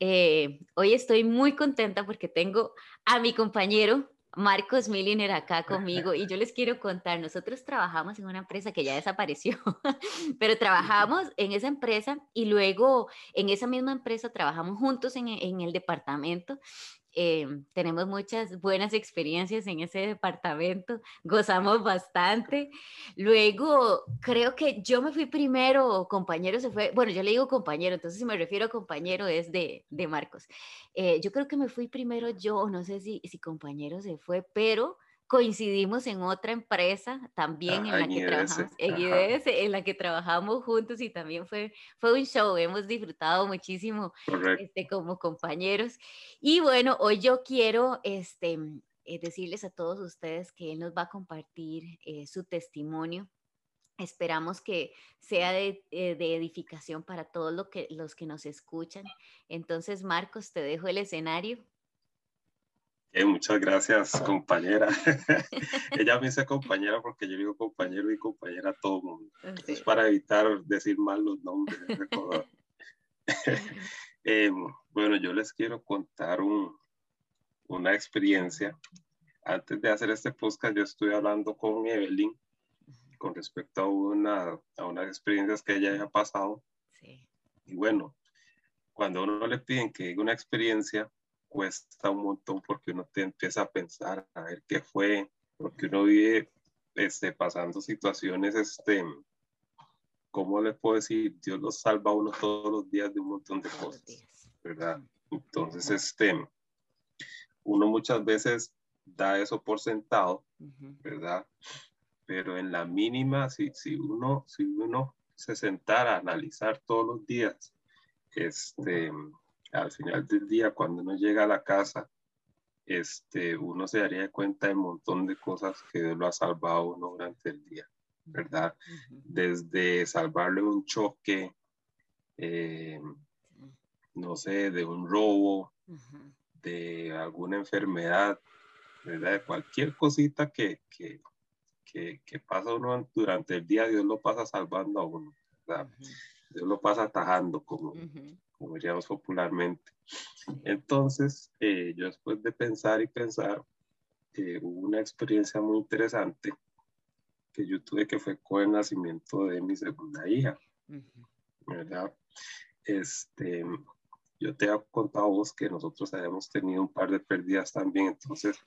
Eh, hoy estoy muy contenta porque tengo a mi compañero Marcos Milliner acá conmigo y yo les quiero contar, nosotros trabajamos en una empresa que ya desapareció, pero trabajamos en esa empresa y luego en esa misma empresa trabajamos juntos en, en el departamento Em, tenemos muchas buenas experiencias en ese departamento, gozamos bastante. Luego, creo que yo me fui primero, compañero se fue, bueno, yo le digo compañero, entonces si me refiero a compañero es de, de Marcos. Eh, yo creo que me fui primero yo, no sé si, si compañero se fue, pero coincidimos en otra empresa también en la que trabajamos, en en la que trabajamos juntos y también fue, fue un show, hemos disfrutado muchísimo este, como compañeros. Y bueno, hoy yo quiero este, eh, decirles a todos ustedes que él nos va a compartir eh, su testimonio. Esperamos que sea de, eh, de edificación para todos lo que, los que nos escuchan. Entonces, Marcos, te dejo el escenario muchas gracias, compañera. Ella me dice compañera porque yo digo compañero y compañera a todo mundo. Es para evitar decir mal los nombres. eh, bueno, yo les quiero contar un, una experiencia. Antes de hacer este podcast, yo estoy hablando con Evelyn con respecto a una, a unas experiencias que ella haya pasado. Sí. Y bueno, cuando a uno le piden que diga una experiencia, cuesta un montón porque uno te empieza a pensar a ver qué fue, porque uno vive este, pasando situaciones, este, ¿cómo le puedo decir? Dios los salva a uno todos los días de un montón de cosas, ¿verdad? Entonces, este, uno muchas veces da eso por sentado, ¿verdad? Pero en la mínima, si, si, uno, si uno se sentara a analizar todos los días, este, al final del día, cuando uno llega a la casa, este, uno se daría cuenta de un montón de cosas que Dios lo ha salvado uno durante el día, ¿verdad? Desde salvarle un choque, eh, no sé, de un robo, de alguna enfermedad, ¿verdad? De cualquier cosita que, que, que, pasa uno durante el día, Dios lo pasa salvando a uno, ¿verdad? Dios lo pasa atajando como, como diríamos popularmente. Entonces, eh, yo después de pensar y pensar, eh, hubo una experiencia muy interesante que yo tuve que fue con el nacimiento de mi segunda hija, ¿verdad? Este, yo te he contado a vos que nosotros habíamos tenido un par de pérdidas también, entonces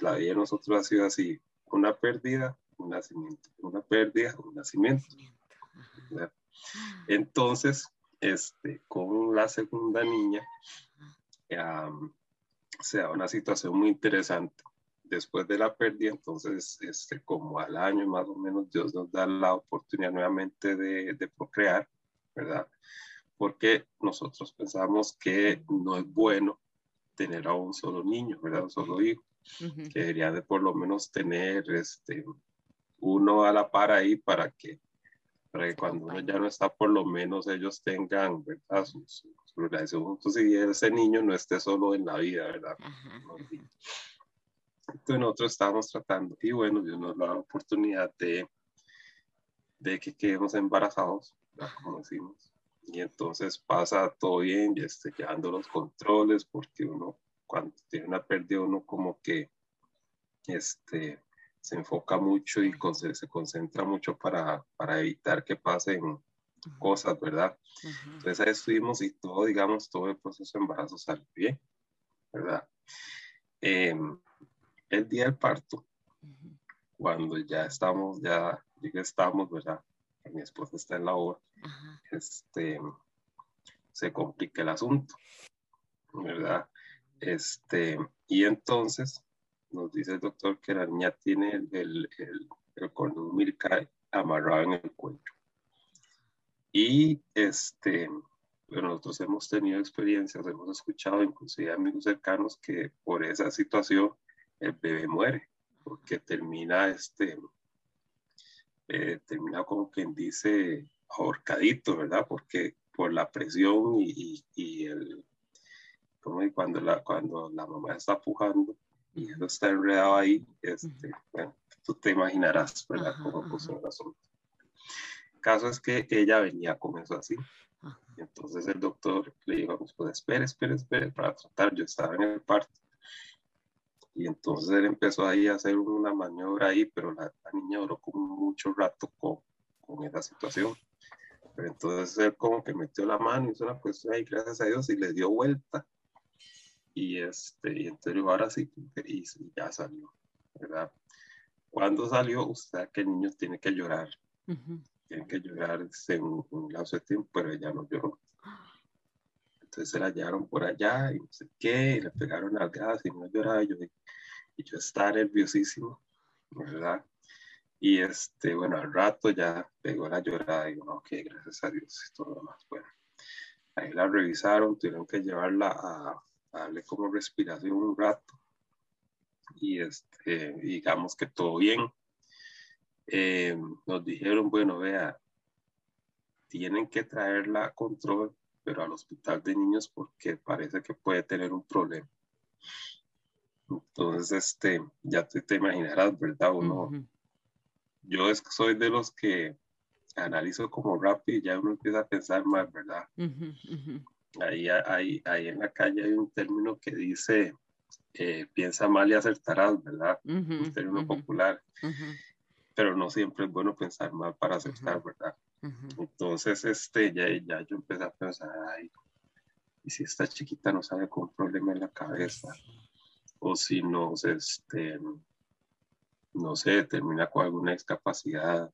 la vida de nosotros ha sido así, una pérdida, un nacimiento, una pérdida, un nacimiento. Entonces, este, con la segunda niña, se da una situación muy interesante. Después de la pérdida, entonces, este, como al año más o menos, Dios nos da la oportunidad nuevamente de, de procrear, ¿verdad? Porque nosotros pensamos que no es bueno tener a un solo niño, ¿verdad? Un solo hijo. Que debería de por lo menos tener este, uno a la par ahí para que para que cuando uno ya no está, por lo menos ellos tengan, ¿verdad? Su, su, relación juntos y ese niño no esté solo en la vida, ¿verdad? Entonces nosotros estábamos tratando y bueno, Dios nos da la oportunidad de, de que quedemos embarazados, como decimos. Y entonces pasa todo bien, ya esté llevando los controles, porque uno cuando tiene una pérdida, uno como que este, se enfoca mucho y se concentra mucho para, para evitar que pasen cosas, ¿verdad? Entonces ahí estuvimos y todo, digamos, todo el proceso de embarazo salió bien, ¿verdad? Em, el día del parto, cuando ya estamos, ya, ya estamos, ¿verdad? Mi esposa está en la obra, este, se complica el asunto, ¿verdad? Este, y entonces nos dice el doctor que la niña tiene el, el, el, umbilical amarrado en el cuello. Y este, nosotros hemos tenido experiencias, hemos escuchado inclusive amigos cercanos que por esa situación el bebé muere, porque termina este, eh, termina como quien dice ahorcadito, ¿verdad? Porque por la presión y, y, el, como cuando la, cuando la mamá está pujando, y eso está enredado ahí, este, bueno, tú te imaginarás, ¿verdad? Cómo el asunto. caso es que ella venía con eso así. Entonces el doctor le dijo, pues espere, espere, espere para tratar. Yo estaba en el parto. Y entonces él empezó ahí a hacer una maniobra ahí, pero la, niña duró como mucho rato con, con, esa situación. Pero entonces él como que metió la mano, hizo una cuestión ahí, gracias a Dios, y le dio vuelta. Y, este, y entonces ahora sí, y, ya salió, ¿verdad? Cuando salió, usted que el niño tiene que llorar. Tiene que llorar según un lapso de tiempo, pero ella no lloró. Entonces se la llevaron por allá y no sé qué, y le pegaron al gas y no lloraba. Y yo, y yo estaba nerviosísimo, ¿verdad? Y este, bueno, al rato ya pegó la llorada y digo, ok, gracias a Dios todo lo más. Bueno, ahí la revisaron, tuvieron que llevarla a, darle como respiración un rato. Y este, digamos que todo bien. Eh, nos dijeron, bueno, vea, tienen que traerla a control pero al hospital de niños porque parece que puede tener un problema. Entonces, este, ya te, te imaginarás, ¿verdad? Uno, Yo es, soy de los que analizo como rápido y ya uno empieza a pensar más, ¿verdad? Ahí, ahí, ahí, en la calle hay un término que dice, eh, piensa mal y acertarás, ¿verdad? un término popular. Pero no siempre es bueno pensar mal para acertar, ¿verdad? Entonces, este, ya, ya yo empecé a pensar, ay, y si esta chiquita no sabe con un problema en la cabeza, o si no, este, no sé, termina con alguna discapacidad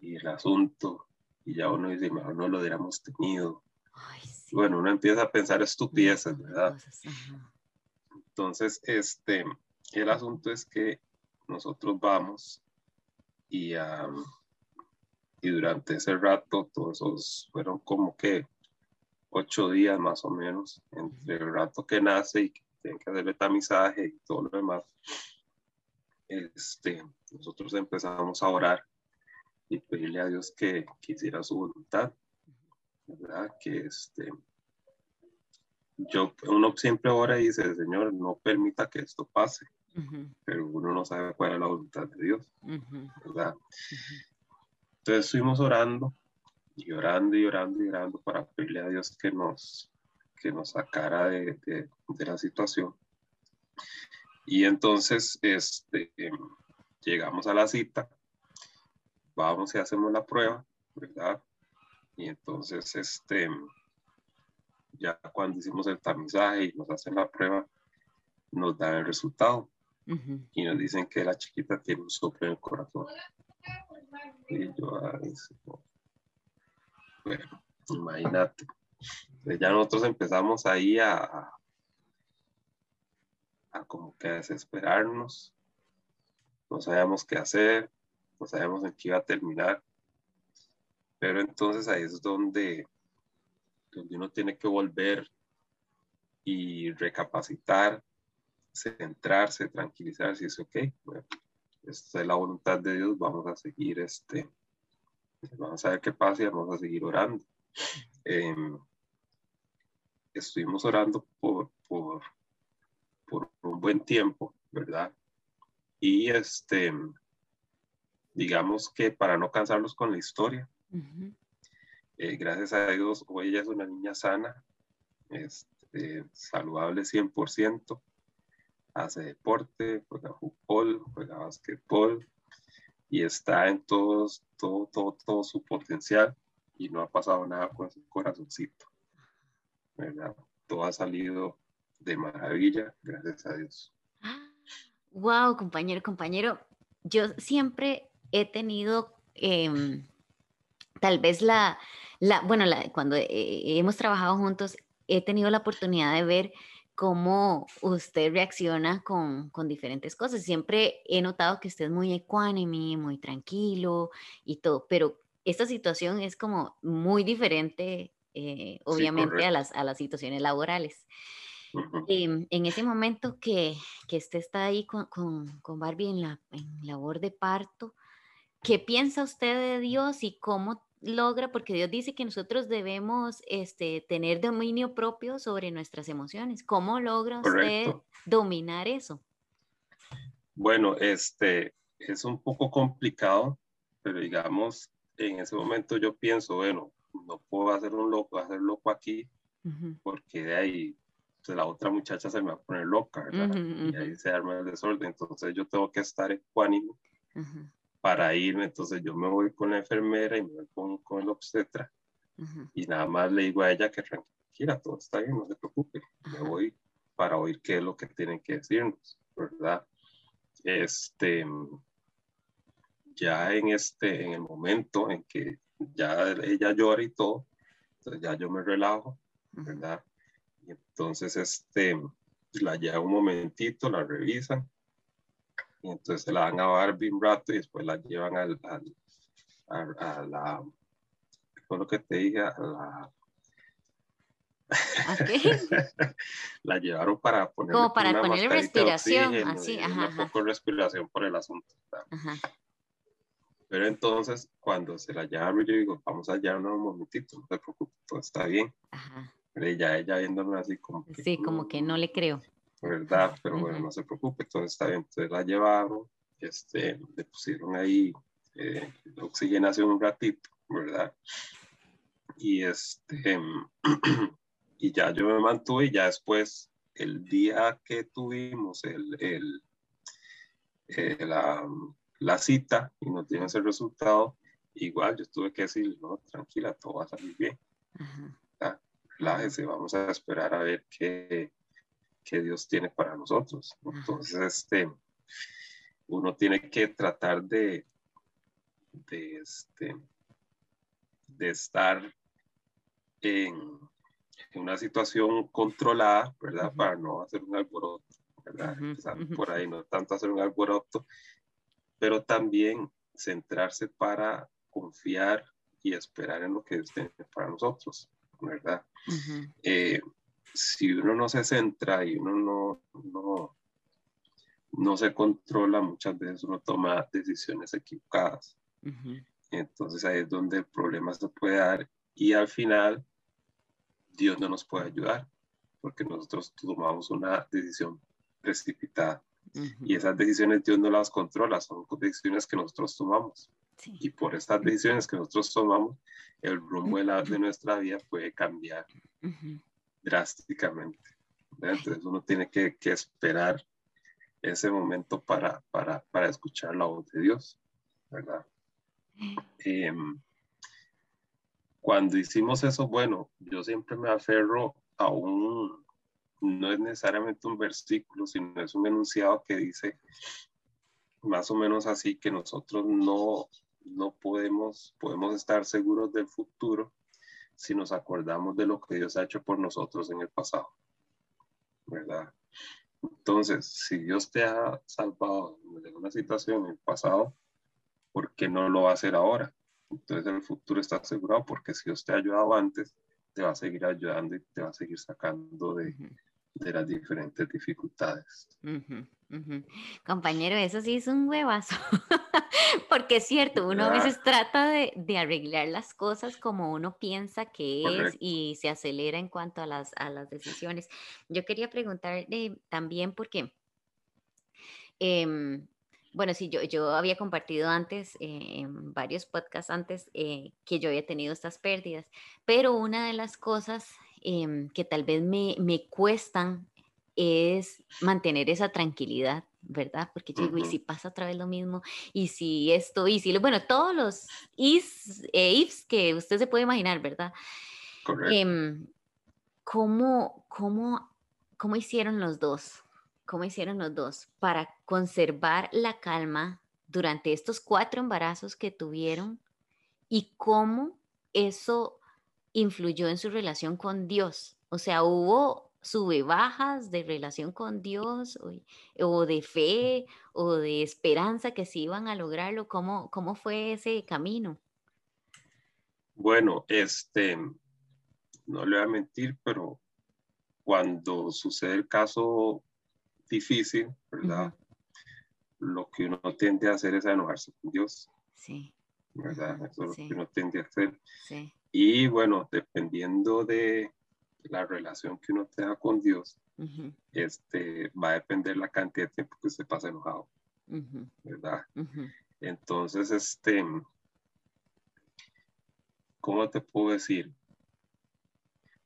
y el asunto, y ya uno dice, mejor no lo hubiéramos tenido. Bueno, uno empieza a pensar estupideces, ¿verdad? Entonces, este, el asunto es que nosotros vamos y y durante ese rato, todos esos fueron como que ocho días más o menos, entre el rato que nace y que tienen que hacerle tamizaje y todo lo demás. Este, nosotros empezamos a orar y pedirle a Dios que quisiera su voluntad, ¿verdad? Que este, yo, uno siempre ora y dice, Señor, no permita que esto pase, pero uno no sabe cuál es la voluntad de Dios, ¿verdad? Entonces estuvimos orando y orando y orando y orando para pedirle a Dios que nos, que nos sacara de, de, la situación. Y entonces este, llegamos a la cita, vamos y hacemos la prueba, ¿verdad? Y entonces, este, ya cuando hicimos el tamizaje y nos hacen la prueba, nos dan el resultado y nos dicen que la chiquita tiene un soplo en el corazón. Y yo, bueno, imagínate. ya nosotros empezamos ahí a, a como que a desesperarnos. No sabíamos qué hacer, no sabíamos en qué iba a terminar. Pero entonces ahí es donde, donde uno tiene que volver y recapacitar, centrarse, tranquilizarse y dice, ok, bueno, esta es la voluntad de Dios, vamos a seguir este, vamos a ver qué pasa y vamos a seguir orando. Em, estuvimos orando por, por, por un buen tiempo, ¿verdad? Y este, digamos que para no cansarlos con la historia, eh, gracias a Dios, hoy ella es una niña sana, este, saludable 100%, hace deporte, juega fútbol, juega basquetbol y está en todos, todo, todo, todo su potencial y no ha pasado nada con su corazoncito. ¿verdad? Todo ha salido de maravilla, gracias a Dios. Wow, compañero, compañero, yo siempre he tenido em, tal vez la, la bueno, la, cuando eh, hemos trabajado juntos, he tenido la oportunidad de ver cómo usted reacciona con, con, diferentes cosas. Siempre he notado que usted es muy ecuánime, muy tranquilo y todo, pero esta situación es como muy diferente, eh, obviamente, a, las, a las situaciones laborales. Em, en ese momento que, que usted está ahí con, con, con Barbie en la en labor de parto, ¿qué piensa usted de Dios y cómo logra, porque Dios dice que nosotros debemos este, tener dominio propio sobre nuestras emociones. ¿Cómo logra usted dominar eso? Bueno, este es un poco complicado, pero digamos, en ese momento yo pienso, bueno, no puedo hacer un loco, hacer loco aquí, porque de ahí pues, la otra muchacha se me va a poner loca, ¿verdad? Y ahí se arma el desorden. Entonces yo tengo que estar ecuánime para irme. Entonces yo me voy con la enfermera y me voy con, con el obstetra. Y nada más le digo a ella que tranquila, todo está bien, no se preocupe. Me voy para oír qué es lo que tienen que decirnos, ¿verdad? Este, ya en este, en el momento en que ya ella llora y todo, entonces ya yo me relajo, ¿verdad? Y entonces, este, la lleva un momentito, la revisan, y entonces la dan a Barbie un rato y después la llevan al, a, la, ¿cómo lo que te dije? A la... la llevaron para poner como para ponerle respiración así ajá, un poco respiración por el asunto ajá. Pero entonces, cuando se la llamo, yo digo, vamos a llevarnos un momentito, no te preocupes, todo está bien. Ajá. Pero ella, ella viéndome así como que... Sí, como que no le creo. ¿Verdad? Pero bueno, no se preocupe, todo está bien. Entonces la llevaron, este, le pusieron ahí eh, oxigenación un ratito, ¿verdad? Y este, y ya yo me mantuve y ya después, el día que tuvimos el, el, eh, la, la cita y no tienes el resultado, igual yo tuve que decir, no, tranquila, todo va a salir bien. Relájese, vamos a esperar a ver qué, qué Dios tiene para nosotros. Entonces, este, uno tiene que tratar de, de, este, de estar en, una situación controlada, ¿verdad? Para no hacer un alboroto, ¿verdad? Por ahí, no tanto hacer un alboroto, pero también centrarse para confiar y esperar en lo que Dios tiene para nosotros, ¿verdad? Eh, si uno no se centra y uno no, no, no se controla, muchas veces uno toma decisiones equivocadas. Entonces ahí es donde el problema se puede dar y al final Dios no nos puede ayudar porque nosotros tomamos una decisión precipitada. Y esas decisiones Dios no las controla, son decisiones que nosotros tomamos. Y por estas decisiones que nosotros tomamos, el rumbo de, nuestra vida puede cambiar drásticamente. Entonces uno tiene que, que, esperar ese momento para, para, para, escuchar la voz de Dios, ¿verdad? Em, cuando hicimos eso, bueno, yo siempre me aferro a un, no es necesariamente un versículo, sino es un enunciado que dice más o menos así que nosotros no, no podemos, podemos estar seguros del futuro si nos acordamos de lo que Dios ha hecho por nosotros en el pasado. ¿Verdad? Entonces, si Dios te ha salvado de una situación en el pasado, ¿por qué no lo va a hacer ahora? Entonces el futuro está asegurado porque si Dios te ha ayudado antes, te va a seguir ayudando y te va a seguir sacando de, de las diferentes dificultades. Compañero, eso sí es un huevazo, porque es cierto, uno a veces trata de, de, arreglar las cosas como uno piensa que es y se acelera en cuanto a las, a las decisiones. Yo quería preguntar también porque, em, bueno, sí, yo, yo había compartido antes, eh, en varios podcasts antes, eh, que yo había tenido estas pérdidas, pero una de las cosas Em, que tal vez me, me, cuestan es mantener esa tranquilidad, ¿verdad? Porque yo digo, ¿y si pasa otra vez lo mismo? ¿Y si esto? ¿Y si Bueno, todos los is, eh, ifs que usted se puede imaginar, ¿verdad? Eh, ¿cómo, cómo, ¿Cómo hicieron los dos? ¿Cómo hicieron los dos para conservar la calma durante estos cuatro embarazos que tuvieron? ¿Y cómo eso influyó en su relación con Dios? O sea, hubo sube bajas de relación con Dios o, de fe o de esperanza que se iban a lograrlo. ¿Cómo, cómo fue ese camino? Bueno, este, no le voy a mentir, pero cuando sucede el caso difícil, ¿verdad? Lo que uno tiende a hacer es enojarse con Dios. Sí. ¿Verdad? Eso es lo que uno tiende a hacer. Sí. Y bueno, dependiendo de la relación que uno tenga con Dios, este, va a depender la cantidad de tiempo que usted pasa enojado, ¿verdad? Entonces, este, ¿cómo te puedo decir?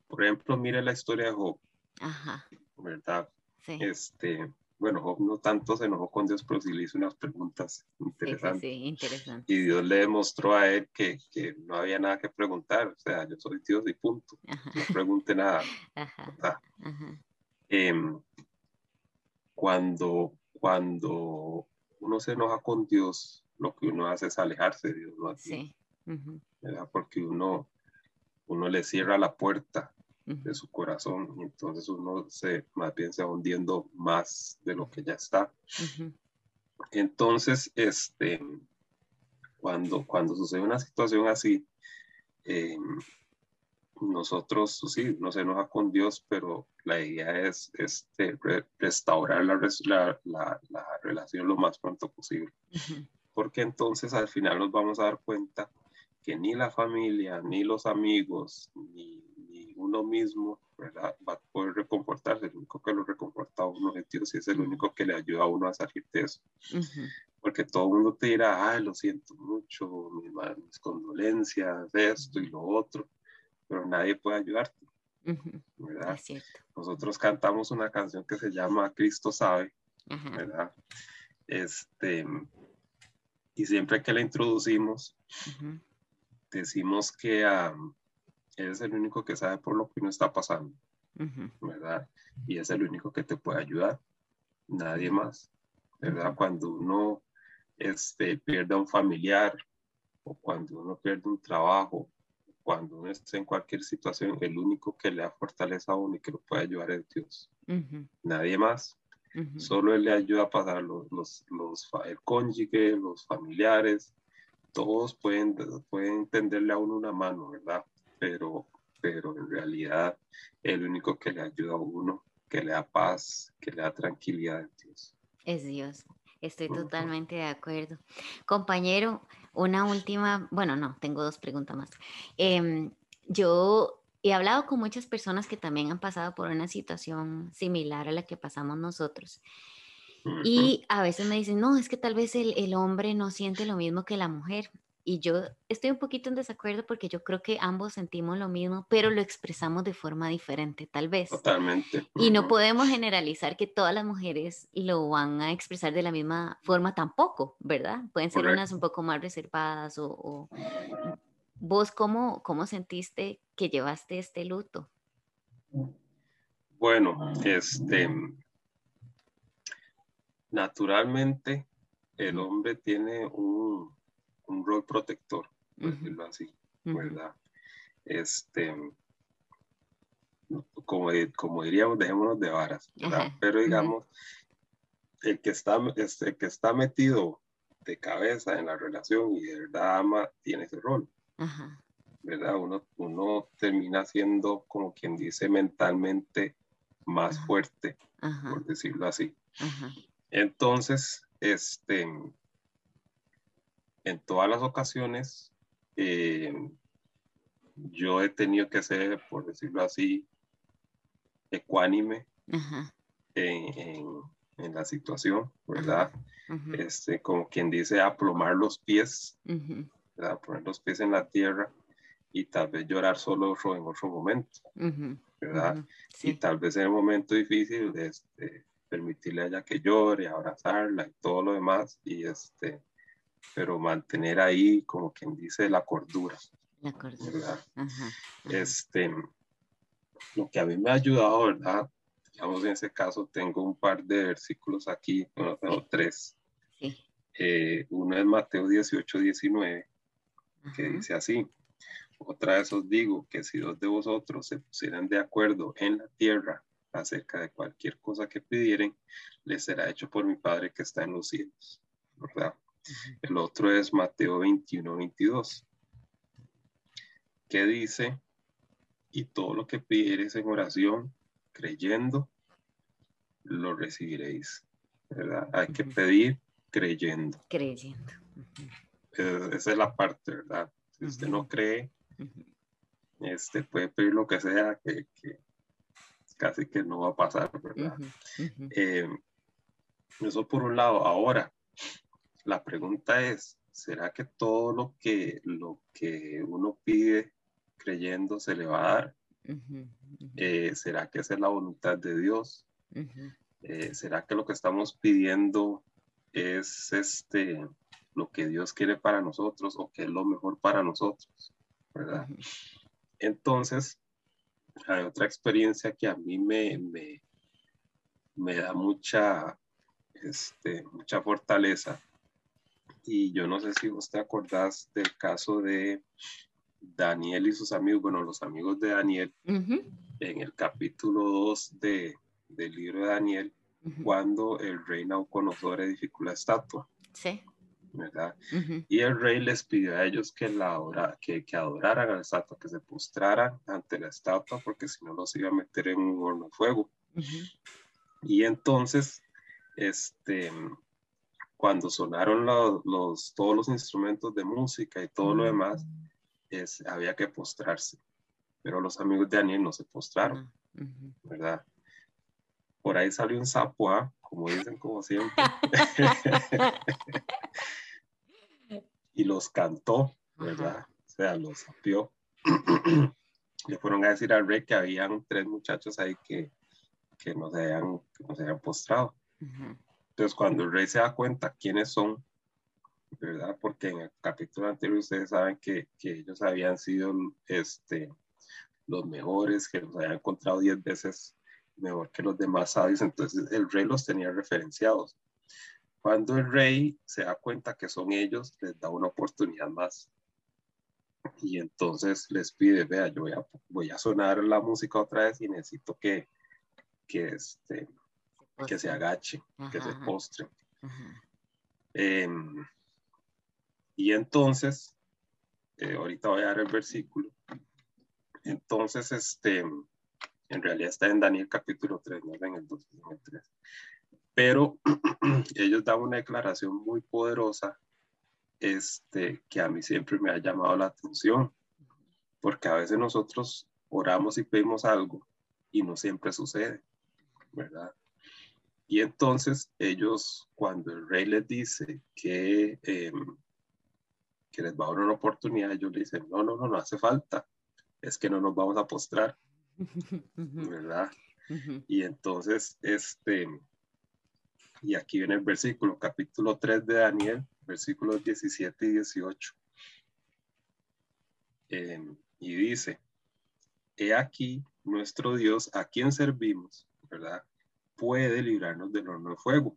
Por ejemplo, mire la historia de Job, Ajá. ¿verdad? Sí. Este, bueno, Job no tanto se enojó con Dios, pero sí le hizo unas preguntas sí, interesantes. sí, interesante. Y Dios le demostró a él que, que no había nada que preguntar, o sea, yo soy Dios y punto, Ajá, no pregunte nada. ajá, ajá. Em, cuando, cuando uno se enoja con Dios, lo que uno hace es alejarse de Dios, ¿no? Sí. ujú, ¿verdad? Porque uno, uno le cierra la puerta de su corazón entonces uno se, más bien se va hundiendo más de lo que ya está. Entonces, este, cuando, cuando sucede una situación así, eh, nosotros, sí, nos enoja con Dios, pero la idea es este, re- restaurar la, la, la- la relación lo más pronto posible, porque entonces al final nos vamos a dar cuenta que ni la familia, ni los amigos, ni uno mismo ¿verdad? va a poder reconfortarse. El único que lo reconforta a uno es Dios y es el único que le ayuda a uno a salir de eso porque todo el mundo te dirá, ay, lo siento mucho, mis, ma- mis condolencias, esto y lo otro, pero nadie puede ayudarte, ujú, ¿verdad? Es cierto. Nosotros cantamos una canción que se llama Cristo sabe. ¿verdad? Este, y siempre que la introducimos, decimos que es el único que sabe por lo que uno está pasando, ¿verdad? Y es el único que te puede ayudar, nadie más, ¿verdad? Cuando uno este, pierde a un familiar o cuando uno pierde un trabajo, cuando uno está en cualquier situación, el único que le da fortaleza a uno y que lo puede ayudar es Dios, nadie más. Solo Él le ayuda a pasar los, los, los el cónyuge, los familiares, todos pueden, pueden tenderle a uno una mano, ¿verdad? Pero, pero en realidad el único que le ayuda a uno, que le da paz, que le da tranquilidad es Dios. Es Dios. Estoy totalmente de acuerdo. Compañero, una última, bueno, no, tengo dos preguntas más. Em, yo he hablado con muchas personas que también han pasado por una situación similar a la que pasamos nosotros. Y a veces me dicen, no, es que tal vez el, el hombre no siente lo mismo que la mujer. Y yo estoy un poquito en desacuerdo porque yo creo que ambos sentimos lo mismo, pero lo expresamos de forma diferente, tal vez. Totalmente. Y no podemos generalizar que todas las mujeres lo van a expresar de la misma forma tampoco, ¿verdad? Pueden ser unas un poco más reservadas o... o- ¿Vos cómo, cómo sentiste que llevaste este luto? Bueno, este, naturalmente el hombre tiene un, protector, por decirlo así, ¿verdad? Este, como, di- como diríamos, dejémonos de varas, ¿verdad? Pero digamos, el que está, este, el que está metido de cabeza en la relación y de verdad ama, tiene ese rol, ¿verdad? Uno, uno termina siendo, como quien dice, mentalmente más fuerte, por decirlo así. Entonces, este, en todas las ocasiones, eh, yo he tenido que ser, por decirlo así, ecuánime ajá, en, en- en la situación, ¿verdad? Este, como quien dice, aplomar los pies, ¿verdad? Poner los pies en la tierra y tal vez llorar solo otro- en otro momento, ¿verdad? ujú, Y Sí, tal vez en el momento difícil, este, permitirle a ella que llore, abrazarla y todo lo demás, y este, pero mantener ahí, como quien dice, la cordura, la cordura. Ajá, ajá, Este, lo que a mí me ha ayudado, ¿verdad? Digamos, en ese caso tengo un par de versículos aquí, bueno, tengo tres. sí, Eh, uno es Mateo 18, 19, que ajá, dice así, otra vez os digo que si dos de vosotros se pusieran de acuerdo en la tierra acerca de cualquier cosa que pidieren, les será hecho por mi Padre que está en los cielos, ¿verdad? El otro es Mateo 21, 22, que dice, y todo lo que pidiereis en oración, creyendo, lo recibiréis, ¿verdad? Hay que pedir creyendo. creyendo. Eh, Esa es la parte, ¿verdad? Si usted no cree, este, puede pedir lo que sea, que, que casi que no va a pasar, ¿verdad? Eh, eso por un lado. Ahora, la pregunta es, ¿será que todo lo que, lo que uno pide creyendo se le va a dar? Eh, ¿Será que esa es la voluntad de Dios? Eh, ¿Será que lo que estamos pidiendo es este, lo que Dios quiere para nosotros o que es lo mejor para nosotros? ¿verdad? Entonces, hay otra experiencia que a mí me, me, me da mucha, este, mucha fortaleza. Y yo no sé si vos te acordás del caso de Daniel y sus amigos, bueno, los amigos de Daniel, en el capítulo 2 de, del libro de Daniel, cuando el rey Nauconosor edificó la estatua. Sí. ¿verdad? Y el rey les pidió a ellos que, la adora, que, que, adoraran a la estatua, que se postraran ante la estatua, porque si no los iba a meter en un horno de fuego. Y entonces, este, cuando sonaron los, todos los instrumentos de música y todo lo demás, es, había que postrarse. Pero los amigos de Daniel no se postraron, ¿verdad? Por ahí salió un sapo, ¿ah? como dicen, como siempre. y los cantó, ¿verdad? O sea, los sapió. Le fueron a decir al rey que habían tres muchachos ahí que, que no se habían, no se habían postrado. Entonces, cuando el rey se da cuenta quiénes son, ¿verdad? Porque en el capítulo anterior ustedes saben que, que ellos habían sido este, los mejores, que los habían encontrado diez veces mejor que los demás sabios, entonces el rey los tenía referenciados. Cuando el rey se da cuenta que son ellos, les da una oportunidad más. Y entonces les pide, vea, yo voy a, voy a sonar la música otra vez y necesito que, que, este, que se agache, que se postre. Em, y entonces, eh, ahorita voy a dar el versículo. Entonces, este, en realidad está en Daniel capítulo 3, no en el 2, en el 3 pero ellos dan una declaración muy poderosa este, que a mí siempre me ha llamado la atención, porque a veces nosotros oramos y pedimos algo y no siempre sucede, ¿verdad? Y entonces ellos, cuando el rey les dice que, em, que les va a dar una oportunidad, ellos le dicen, no, no, no, no hace falta, es que no nos vamos a postrar, ¿verdad? Y entonces, este, y aquí viene el versículo, capítulo 3 de Daniel, versículos 17 y 18. Em, y dice, he aquí nuestro Dios a quien servimos, ¿verdad? Puede librarnos del horno de fuego,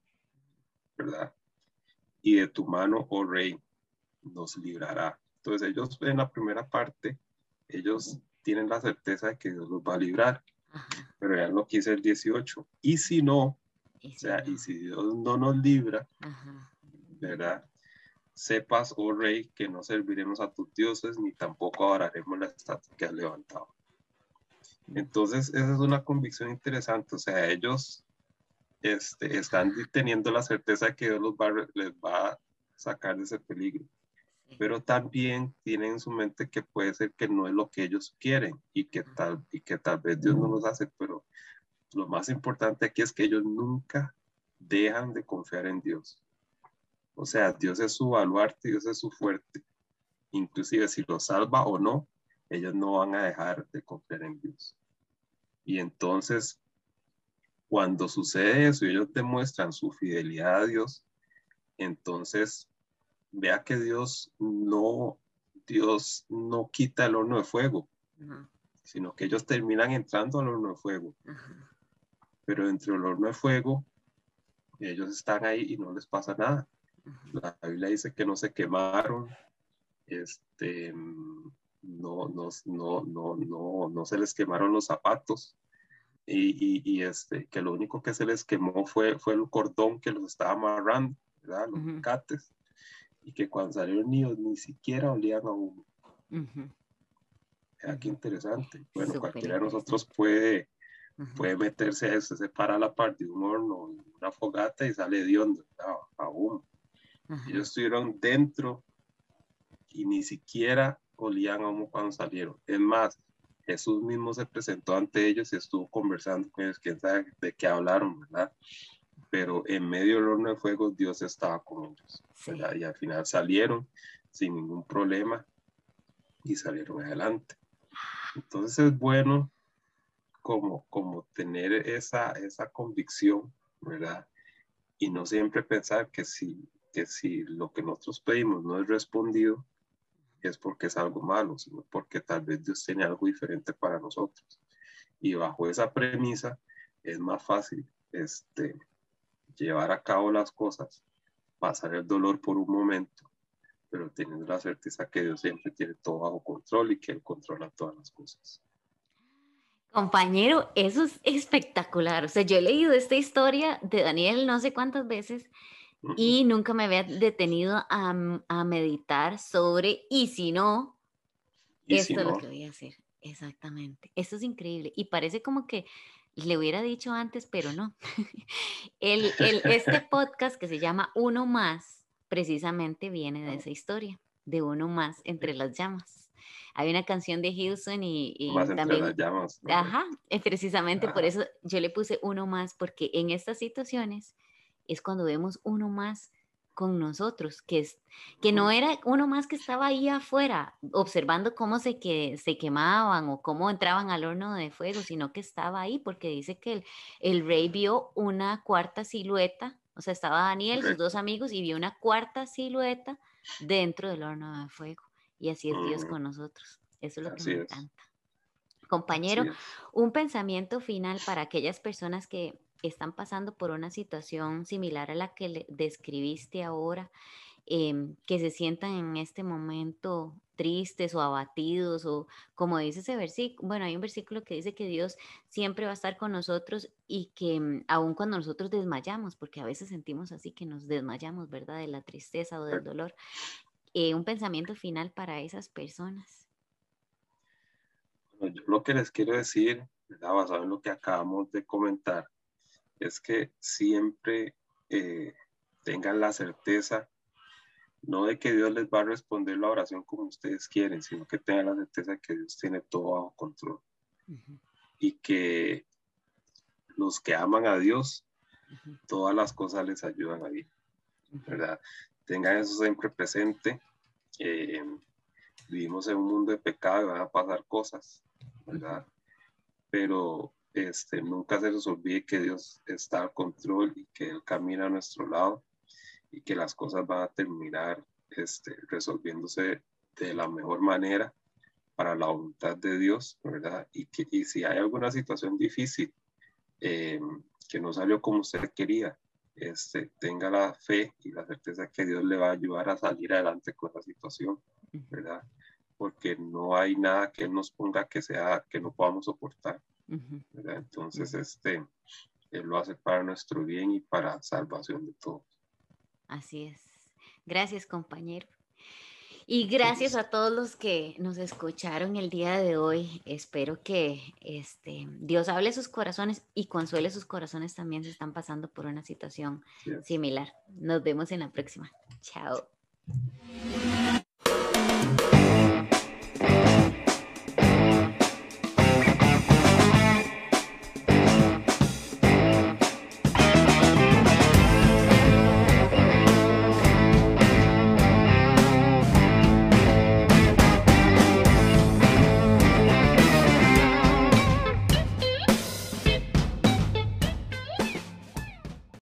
¿verdad? Y de tu mano, oh rey, nos librará. Entonces ellos en la primera parte, ellos tienen la certeza de que Dios los va a librar. Pero ya no quise el 18. Y si no, o sea, y si Dios no nos libra, ¿verdad? Sepas, oh rey, que no serviremos a tus dioses ni tampoco adoraremos la estatua que has levantado. Entonces, esa es una convicción interesante. O sea, ellos este, están teniendo la certeza de que Dios los va, les va a sacar de ese peligro. Pero también tienen en su mente que puede ser que no es lo que ellos quieren y que tal, y que tal vez Dios no los hace, pero lo más importante aquí es que ellos nunca dejan de confiar en Dios. O sea, Dios es su baluarte, Dios es su fuerte. Inclusive si lo salva o no, ellos no van a dejar de confiar en Dios. Y entonces, cuando sucede eso y ellos demuestran su fidelidad a Dios, entonces vea que Dios no, Dios no quita el horno de fuego, sino que ellos terminan entrando al horno de fuego pero entre el horno de fuego, ellos están ahí y no les pasa nada. La Biblia dice que no se quemaron, este, no, no, no, no, no, no se les quemaron los zapatos. Y, y, este, que lo único que se les quemó fue, fue el cordón que los estaba amarrando, ¿verdad? los cates, y que cuando salieron niños ni siquiera olían a humo. Aquí interesante. Bueno, cualquiera de nosotros puede puede meterse a eso, se para la parte de un horno, una fogata y sale de hondo, aún. Ellos estuvieron dentro y ni siquiera olían a humo cuando salieron. Es más, Jesús mismo se presentó ante ellos y estuvo conversando con ellos, quién sabe de qué hablaron, ¿verdad? pero en medio del horno de fuego Dios estaba con ellos. Y al final salieron sin ningún problema y salieron adelante. Entonces es bueno como, como tener esa, esa convicción, ¿verdad? Y no siempre pensar que si, que si lo que nosotros pedimos no es respondido, es porque es algo malo, sino porque tal vez Dios tiene algo diferente para nosotros. Y bajo esa premisa es más fácil este, llevar a cabo las cosas, pasar el dolor por un momento, pero teniendo la certeza que Dios siempre tiene todo bajo control y que Él controla todas las cosas. Compañero, eso es espectacular. O sea, yo he leído esta historia de Daniel no sé cuántas veces y nunca me había detenido a, a meditar sobre, y si no, esto es lo que voy a hacer. Exactamente. Esto es increíble. Y parece como que le hubiera dicho antes, pero no. el, el, este podcast que se llama Uno Más, precisamente viene de esa historia, de uno más entre las llamas. Hay una canción de Hilson y, también... Ajá, eh, precisamente por eso yo le puse uno más, porque en estas situaciones es cuando vemos uno más con nosotros, que, es, que no era uno más que estaba ahí afuera observando cómo se, que, se quemaban o cómo entraban al horno de fuego, sino que estaba ahí porque dice que el, el rey vio una cuarta silueta, o sea, estaba Daniel, sus dos amigos, y vio una cuarta silueta dentro del horno de fuego. Y así es Dios mm. con nosotros. Eso es lo que me encanta. Compañero, un pensamiento final para aquellas personas que están pasando por una situación similar a la que le describiste ahora, em, que se sientan en este momento tristes o abatidos o como dice ese versículo, bueno, hay un versículo que dice que Dios siempre va a estar con nosotros y que mm, aun cuando nosotros desmayamos, porque a veces sentimos así que nos desmayamos, ¿verdad? De la tristeza o del dolor, eh, un pensamiento final para esas personas. Bueno, yo lo que les quiero decir, basado en lo que acabamos de comentar, es que siempre eh, tengan la certeza, no de que Dios les va a responder la oración como ustedes quieren, sino que tengan la certeza de que Dios tiene todo bajo control. Y que los que aman a Dios, todas las cosas les ayudan a vivir, ¿verdad? tengan eso siempre presente. Eh, vivimos en un mundo de pecado y van a pasar cosas, ¿verdad? Pero este, nunca se les olvide que Dios está al control y que Él camina a nuestro lado y que las cosas van a terminar este, resolviéndose de la mejor manera para la voluntad de Dios, ¿verdad? Y, que, y si hay alguna situación difícil eh, que no salió como usted quería, este, tenga la fe y la certeza que Dios le va a ayudar a salir adelante con la situación, ¿verdad? Porque no hay nada que Él nos ponga que sea, que no podamos soportar, Entonces, este, Él lo hace para nuestro bien y para salvación de todos. Así es. Gracias, compañero. Y gracias a todos los que nos escucharon el día de hoy. Espero que este, Dios hable sus corazones y consuele sus corazones también si están pasando por una situación similar. Nos vemos en la próxima. Chao.